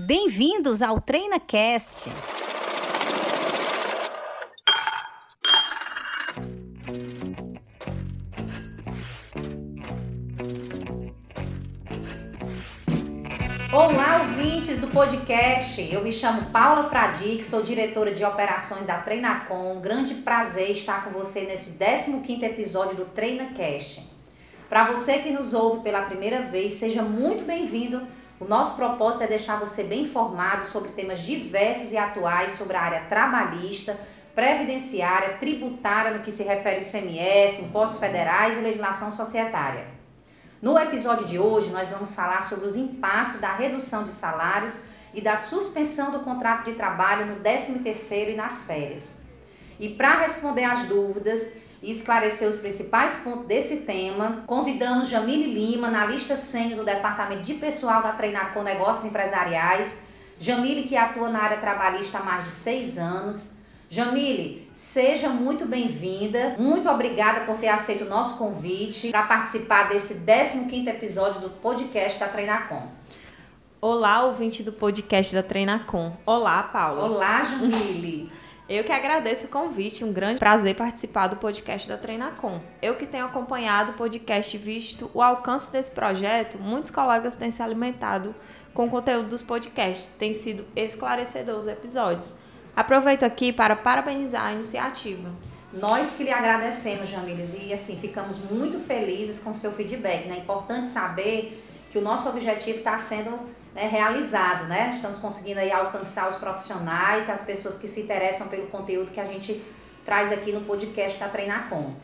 Bem-vindos ao TreinaCast. Olá, ouvintes do podcast. Eu me chamo Paula Fradique, sou diretora de operações da Treinacom. Grande prazer estar com você nesse 15º episódio do TreinaCast. Para você que nos ouve pela primeira vez, seja muito bem-vindo o nosso propósito é deixar você bem informado sobre temas diversos e atuais sobre a área trabalhista, previdenciária, tributária no que se refere a ICMS, impostos federais e legislação societária. No episódio de hoje, nós vamos falar sobre os impactos da redução de salários e da suspensão do contrato de trabalho no 13º e nas férias. E para responder às dúvidas, e esclarecer os principais pontos desse tema, convidamos Jamile Lima, analista sênior do Departamento de Pessoal da Treinar com Negócios Empresariais. Jamile, que atua na área trabalhista há mais de seis anos. Jamile, seja muito bem-vinda. Muito obrigada por ter aceito o nosso convite para participar desse 15º episódio do podcast da Treinacom. Olá, ouvinte do podcast da Treinacom. Olá, Paula. Olá, Jamile. Eu que agradeço o convite, um grande prazer participar do podcast da Treinacom. Eu que tenho acompanhado o podcast e visto o alcance desse projeto, muitos colegas têm se alimentado com o conteúdo dos podcasts, tem sido esclarecedor os episódios. Aproveito aqui para parabenizar a iniciativa. Nós que lhe agradecemos, Jamiles, e assim, ficamos muito felizes com seu feedback. Né? É importante saber que o nosso objetivo está sendo né, realizado, né? Estamos conseguindo aí alcançar os profissionais, as pessoas que se interessam pelo conteúdo que a gente traz aqui no podcast da Treinacom.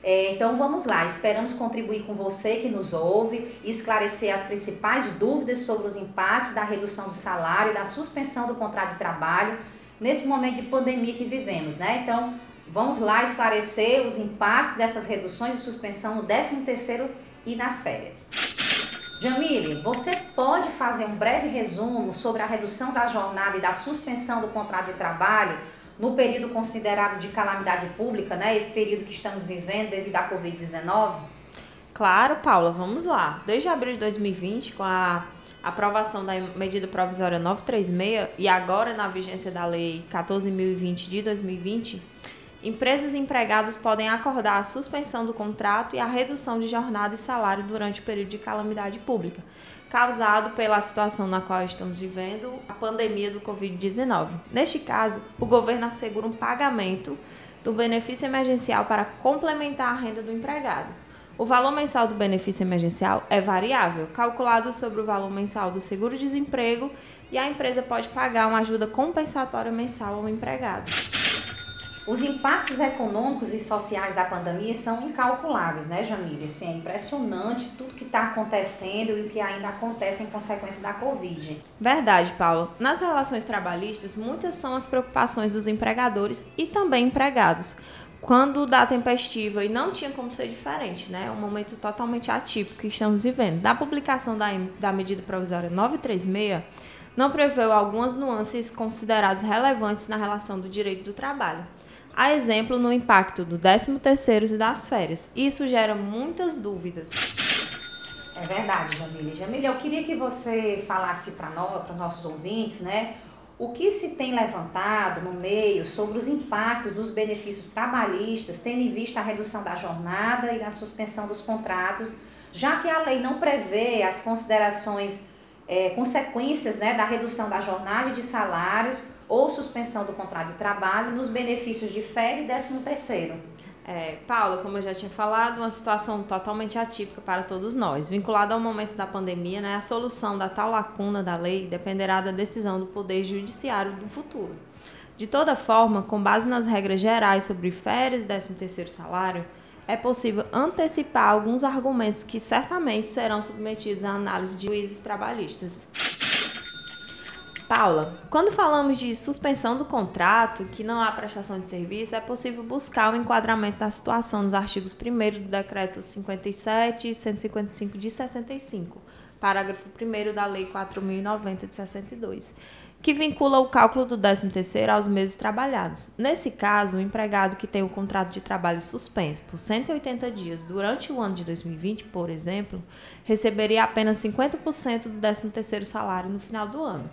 É, então vamos lá, esperamos contribuir com você que nos ouve esclarecer as principais dúvidas sobre os impactos da redução do salário e da suspensão do contrato de trabalho nesse momento de pandemia que vivemos, né? Então vamos lá esclarecer os impactos dessas reduções e suspensão no 13 terceiro e nas férias. Jamile, você pode fazer um breve resumo sobre a redução da jornada e da suspensão do contrato de trabalho no período considerado de calamidade pública, né? Esse período que estamos vivendo devido à Covid-19? Claro, Paula, vamos lá. Desde abril de 2020, com a aprovação da medida provisória 936 e agora na vigência da lei 14.020 de 2020, Empresas e empregados podem acordar a suspensão do contrato e a redução de jornada e salário durante o período de calamidade pública, causado pela situação na qual estamos vivendo, a pandemia do Covid-19. Neste caso, o governo assegura um pagamento do benefício emergencial para complementar a renda do empregado. O valor mensal do benefício emergencial é variável, calculado sobre o valor mensal do seguro-desemprego, e a empresa pode pagar uma ajuda compensatória mensal ao empregado. Os impactos econômicos e sociais da pandemia são incalculáveis, né, Jamília? Assim, é impressionante tudo que está acontecendo e o que ainda acontece em consequência da Covid. Verdade, Paulo. Nas relações trabalhistas, muitas são as preocupações dos empregadores e também empregados. Quando dá tempestiva, e não tinha como ser diferente, né? É um momento totalmente atípico que estamos vivendo. Da publicação da, da medida provisória 936, não preveu algumas nuances consideradas relevantes na relação do direito do trabalho a exemplo no impacto do 13º e das férias. Isso gera muitas dúvidas. É verdade, Jamília. Jamília, eu queria que você falasse para nós, para nossos ouvintes, né, o que se tem levantado no meio sobre os impactos dos benefícios trabalhistas, tendo em vista a redução da jornada e a suspensão dos contratos, já que a lei não prevê as considerações é, consequências né, da redução da jornada de salários ou suspensão do contrato de trabalho nos benefícios de férias e décimo terceiro. É, como eu já tinha falado, uma situação totalmente atípica para todos nós. Vinculada ao momento da pandemia, né, a solução da tal lacuna da lei dependerá da decisão do Poder Judiciário do futuro. De toda forma, com base nas regras gerais sobre férias e décimo terceiro salário, é possível antecipar alguns argumentos que certamente serão submetidos à análise de juízes trabalhistas. Paula, quando falamos de suspensão do contrato, que não há prestação de serviço, é possível buscar o enquadramento da situação nos artigos 1 do Decreto 57 e 155 de 65, parágrafo 1 da Lei 4.090 de 62, que vincula o cálculo do 13º aos meses trabalhados. Nesse caso, o empregado que tem o contrato de trabalho suspenso por 180 dias durante o ano de 2020, por exemplo, receberia apenas 50% do 13º salário no final do ano.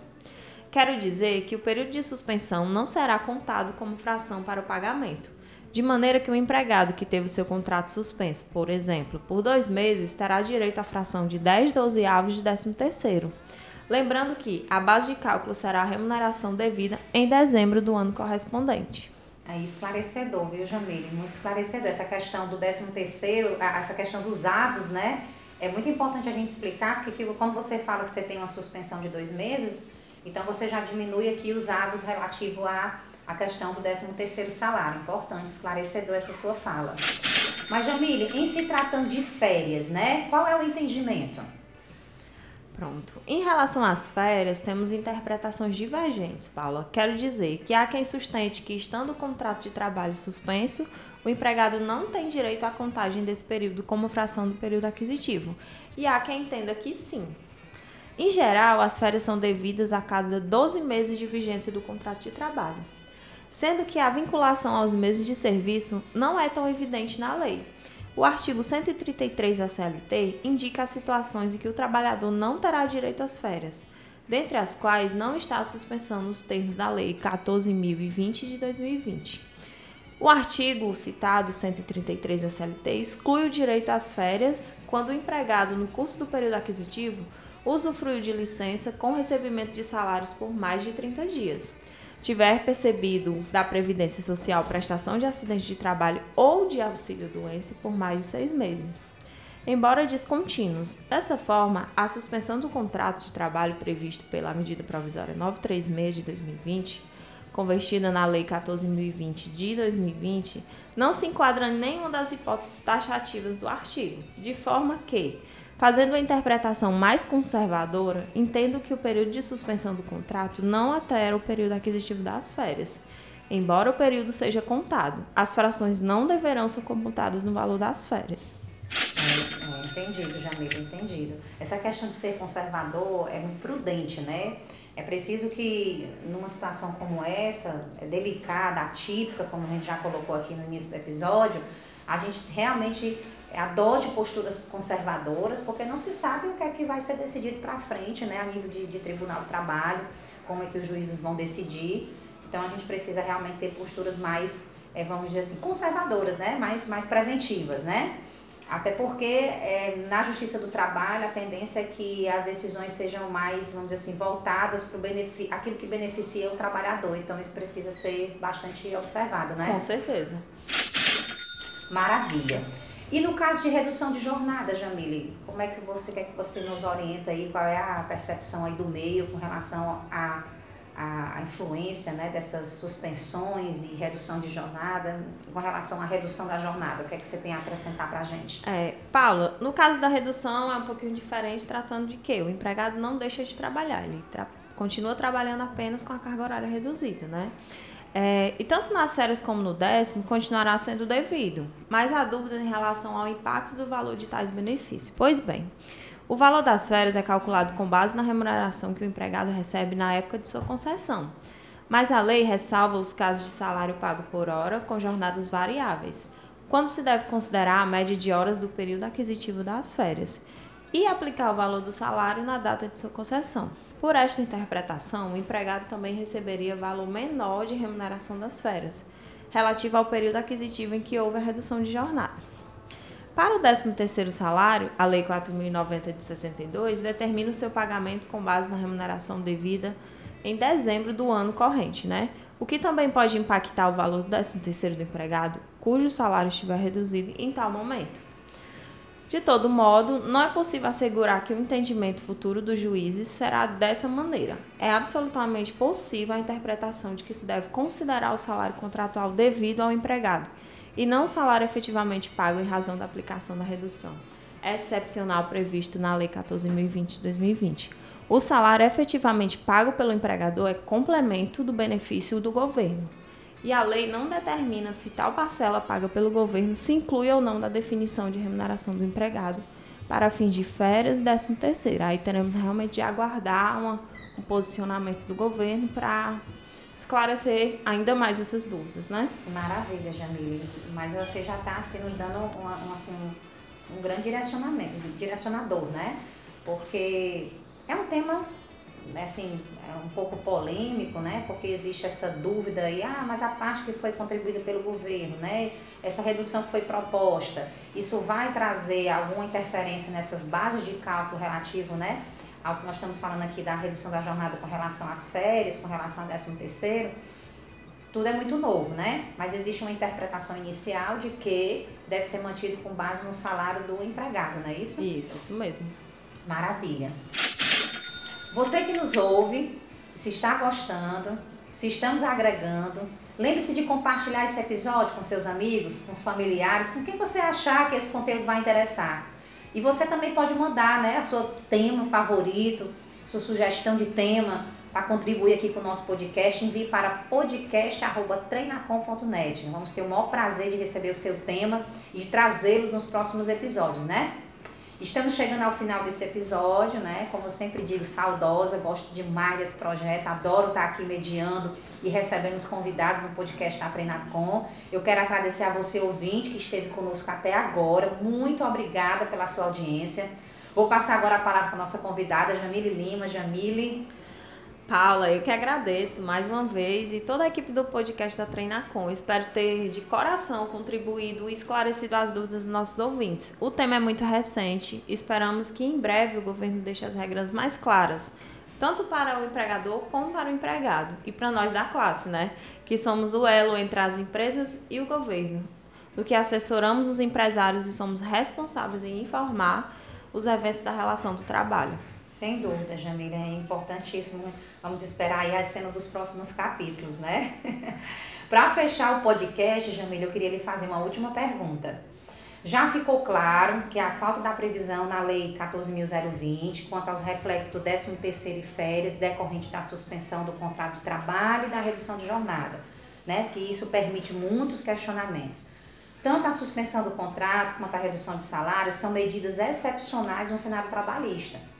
quero dizer que o período de suspensão não será contado como fração para o pagamento, de maneira que o empregado que teve o seu contrato suspenso, por exemplo, por dois meses, terá direito à fração de 10 dozeavos de 13 terceiro. Lembrando que a base de cálculo será a remuneração devida em dezembro do ano correspondente. É esclarecedor, viu, Jamile? Muito esclarecedor. Essa questão do 13 terceiro, essa questão dos avos, né? É muito importante a gente explicar que quando você fala que você tem uma suspensão de dois meses, então você já diminui aqui os avos relativo à, à questão do 13 terceiro salário. Importante, esclarecedor essa sua fala. Mas, Jamile, em se tratando de férias, né? Qual é o entendimento? Pronto. Em relação às férias, temos interpretações divergentes, Paula. Quero dizer que há quem sustente que, estando o contrato de trabalho suspenso, o empregado não tem direito à contagem desse período como fração do período aquisitivo. E há quem entenda que sim. Em geral, as férias são devidas a cada 12 meses de vigência do contrato de trabalho, sendo que a vinculação aos meses de serviço não é tão evidente na lei o artigo 133 da CLT indica as situações em que o trabalhador não terá direito às férias, dentre as quais não está a suspensão nos termos da Lei 14.020 de 2020. O artigo citado, 133 da CLT, exclui o direito às férias quando o empregado, no curso do período aquisitivo, usufruiu de licença com recebimento de salários por mais de 30 dias tiver percebido da Previdência Social prestação de acidente de trabalho ou de auxílio-doença por mais de seis meses, embora descontínuos. Dessa forma, a suspensão do contrato de trabalho previsto pela medida provisória 936 de 2020, convertida na Lei 14.020 de 2020, não se enquadra em nenhuma das hipóteses taxativas do artigo, de forma que Fazendo a interpretação mais conservadora, entendo que o período de suspensão do contrato não altera o período aquisitivo das férias. Embora o período seja contado, as frações não deverão ser computadas no valor das férias. É, é, entendido, Jamila, entendido. Essa questão de ser conservador é muito prudente, né? É preciso que, numa situação como essa, é delicada, atípica, como a gente já colocou aqui no início do episódio, a gente realmente adote posturas conservadoras, porque não se sabe o que é que vai ser decidido para frente, né, a nível de, de tribunal do trabalho, como é que os juízes vão decidir. Então a gente precisa realmente ter posturas mais, é, vamos dizer assim, conservadoras, né, mais, mais preventivas, né? Até porque é, na justiça do trabalho a tendência é que as decisões sejam mais, vamos dizer assim, voltadas para aquilo que beneficia o trabalhador. Então isso precisa ser bastante observado, né? Com certeza. Maravilha. E no caso de redução de jornada, Jamile, como é que você quer que você nos orienta aí? Qual é a percepção aí do meio com relação à a, a, influência né, dessas suspensões e redução de jornada, com relação à redução da jornada? O que é que você tem a acrescentar para a gente? É, Paula, no caso da redução é um pouquinho diferente, tratando de que o empregado não deixa de trabalhar, ele tra continua trabalhando apenas com a carga horária reduzida, né? É, e tanto nas séries como no décimo continuará sendo devido, mas há dúvidas em relação ao impacto do valor de tais benefícios. Pois bem, o valor das férias é calculado com base na remuneração que o empregado recebe na época de sua concessão, mas a lei ressalva os casos de salário pago por hora com jornadas variáveis, quando se deve considerar a média de horas do período aquisitivo das férias e aplicar o valor do salário na data de sua concessão. Por esta interpretação, o empregado também receberia valor menor de remuneração das férias, relativo ao período aquisitivo em que houve a redução de jornada. Para o 13º salário, a Lei 4.090 de 62 determina o seu pagamento com base na remuneração devida em dezembro do ano corrente, né? O que também pode impactar o valor do 13º do empregado, cujo salário estiver reduzido em tal momento. De todo modo, não é possível assegurar que o entendimento futuro dos juízes será dessa maneira. É absolutamente possível a interpretação de que se deve considerar o salário contratual devido ao empregado e não o salário efetivamente pago em razão da aplicação da redução excepcional previsto na Lei 14.020 de 2020. O salário efetivamente pago pelo empregador é complemento do benefício do governo e a lei não determina se tal parcela paga pelo governo se inclui ou não da definição de remuneração do empregado para fins de férias e décimo terceiro. Aí teremos realmente de aguardar uma, um posicionamento do governo para esclarecer ainda mais essas dúvidas, né? Maravilha, Jamile. Mas você já está assim, nos dando uma, um, assim, um, um grande direcionamento, direcionador, né? Porque é um tema assim, é um pouco polêmico, né? Porque existe essa dúvida aí, ah, mas a parte que foi contribuída pelo governo, né? Essa redução que foi proposta, isso vai trazer alguma interferência nessas bases de cálculo relativo, né? Ao que nós estamos falando aqui da redução da jornada com relação às férias, com relação ao 13 terceiro, tudo é muito novo, né? Mas existe uma interpretação inicial de que deve ser mantido com base no salário do empregado, não é isso? Isso, isso mesmo. Maravilha. Você que nos ouve, se está gostando, se estamos agregando, lembre-se de compartilhar esse episódio com seus amigos, com os familiares, com quem você achar que esse conteúdo vai interessar. E você também pode mandar, né, a seu tema favorito, sua sugestão de tema para contribuir aqui com o nosso podcast, envie para podcast@treinacom.net. Vamos ter o maior prazer de receber o seu tema e trazê-los nos próximos episódios, né? Estamos chegando ao final desse episódio, né? Como eu sempre digo, saudosa, gosto demais desse projeto, adoro estar aqui mediando e recebendo os convidados no podcast da. Eu quero agradecer a você, ouvinte, que esteve conosco até agora. Muito obrigada pela sua audiência. Vou passar agora a palavra para a nossa convidada, Jamile Lima. Jamile, Paula, eu que agradeço mais uma vez e toda a equipe do podcast da Treinacom. Espero ter de coração contribuído e esclarecido as dúvidas dos nossos ouvintes. O tema é muito recente, esperamos que em breve o governo deixe as regras mais claras, tanto para o empregador como para o empregado e para nós da classe, né? Que somos o elo entre as empresas e o governo, do que assessoramos os empresários e somos responsáveis em informar os eventos da relação do trabalho. Sem dúvida, Jamila, é importantíssimo. Vamos esperar aí a cena dos próximos capítulos, né? Para fechar o podcast, Jamila, eu queria lhe fazer uma última pergunta. Já ficou claro que a falta da previsão na Lei 14.020 quanto aos reflexos do 13º e férias decorrente da suspensão do contrato de trabalho e da redução de jornada, né? Que isso permite muitos questionamentos. Tanto a suspensão do contrato quanto a redução de salário são medidas excepcionais no cenário trabalhista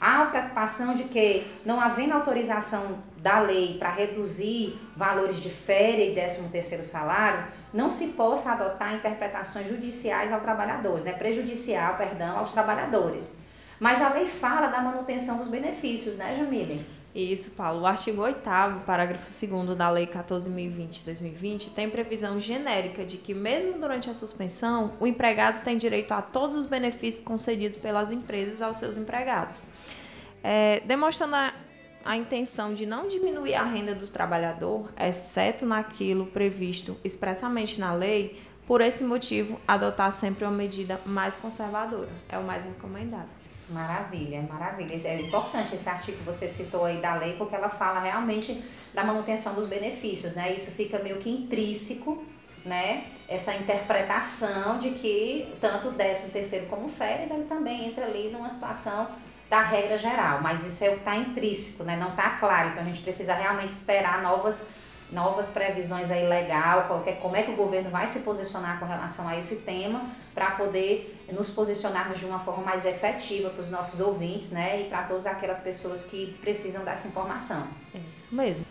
Há a preocupação de que, não havendo autorização da lei para reduzir valores de férias e 13 terceiro salário, não se possa adotar interpretações judiciais ao trabalhadores, né? prejudicial, perdão, aos trabalhadores. Mas a lei fala da manutenção dos benefícios, né, Jamile? Isso, Paulo. O artigo 8 parágrafo 2 da Lei 14.020-2020 tem previsão genérica de que, mesmo durante a suspensão, o empregado tem direito a todos os benefícios concedidos pelas empresas aos seus empregados é, demonstrando a, a intenção de não diminuir a renda do trabalhador, exceto naquilo previsto expressamente na lei, por esse motivo, adotar sempre uma medida mais conservadora. É o mais recomendado. Maravilha, maravilha. É importante esse artigo que você citou aí da lei, porque ela fala realmente da manutenção dos benefícios, né? Isso fica meio que intrínseco, né? Essa interpretação de que tanto o 13 terceiro como férias, ele também entra ali numa situação da regra geral, mas isso é o que está intrínseco, né? não está claro, então a gente precisa realmente esperar novas, novas previsões aí legal, qualquer, como é que o governo vai se posicionar com relação a esse tema, para poder nos posicionarmos de uma forma mais efetiva para os nossos ouvintes, né, e para todas aquelas pessoas que precisam dessa informação. É isso mesmo.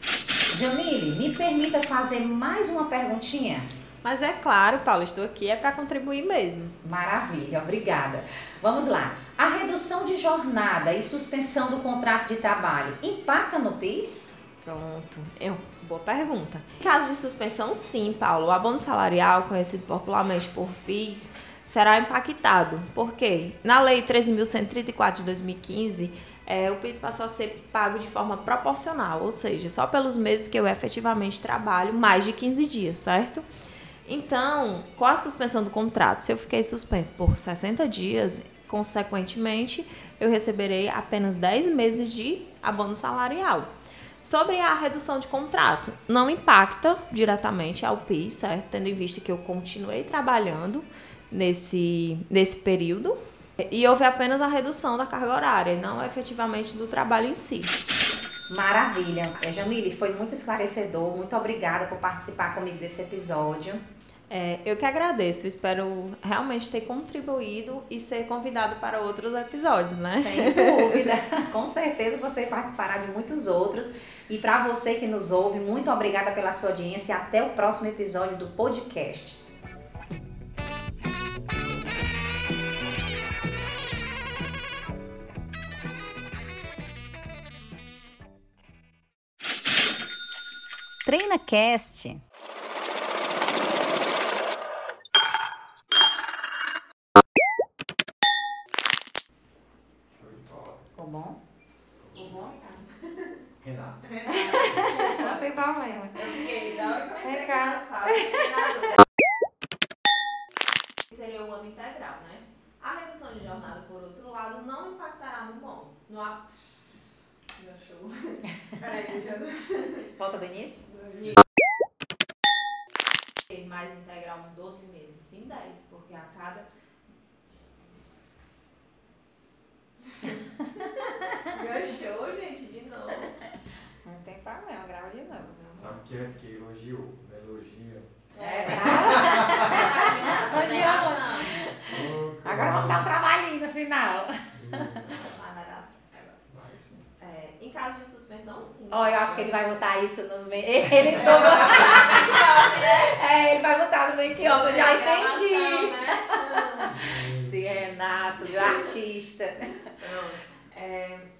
Jamile, me permita fazer mais uma perguntinha? Mas é claro, Paulo, estou aqui é para contribuir mesmo. Maravilha, obrigada. Vamos lá. A redução de jornada e suspensão do contrato de trabalho impacta no PIS? Pronto, é uma boa pergunta. Em caso de suspensão, sim, Paulo. O abono salarial, conhecido popularmente por PIS, será impactado. Por quê? Na Lei 13.134 de 2015, é, o PIS passou a ser pago de forma proporcional, ou seja, só pelos meses que eu efetivamente trabalho, mais de 15 dias, certo? Então, com a suspensão do contrato, se eu fiquei suspenso por 60 dias, Consequentemente, eu receberei apenas 10 meses de abono salarial. Sobre a redução de contrato, não impacta diretamente ao PIS, certo? Tendo em vista que eu continuei trabalhando nesse, nesse período e houve apenas a redução da carga horária, não efetivamente do trabalho em si. Maravilha. É, Jamile, foi muito esclarecedor. Muito obrigada por participar comigo desse episódio. É, eu que agradeço, espero realmente ter contribuído e ser convidado para outros episódios, né? Sem dúvida, com certeza você participará de muitos outros. E para você que nos ouve, muito obrigada pela sua audiência e até o próximo episódio do podcast. TreinaCast. Ficou bom? Ficou bom? Renato. Não tem problema. Eu fiquei, da hora que eu entrei aqui na sala. Seria o ano integral, né? A redução de jornada, por outro lado, não impactará no bom. No. Meu show. Peraí, deixa eu... Volta do início? Mais integral dos 12 meses, sim 10, porque a cada... Meu show, gente, de novo. Não tem problema, grava de novo. Sabe o que é? Porque elogiou. Elogia. É, admiração. Agora vamos dar um trabalhinho no final. Vai, vai dar certo. Vai sim. É, em caso de suspensão, sim. Ó, eu acho que ele vai botar isso nos meio. Ele tomou. é, ele vai botar no meio que ó, eu já entendi. Né? Sim, Renato, meu artista. Pronto. É,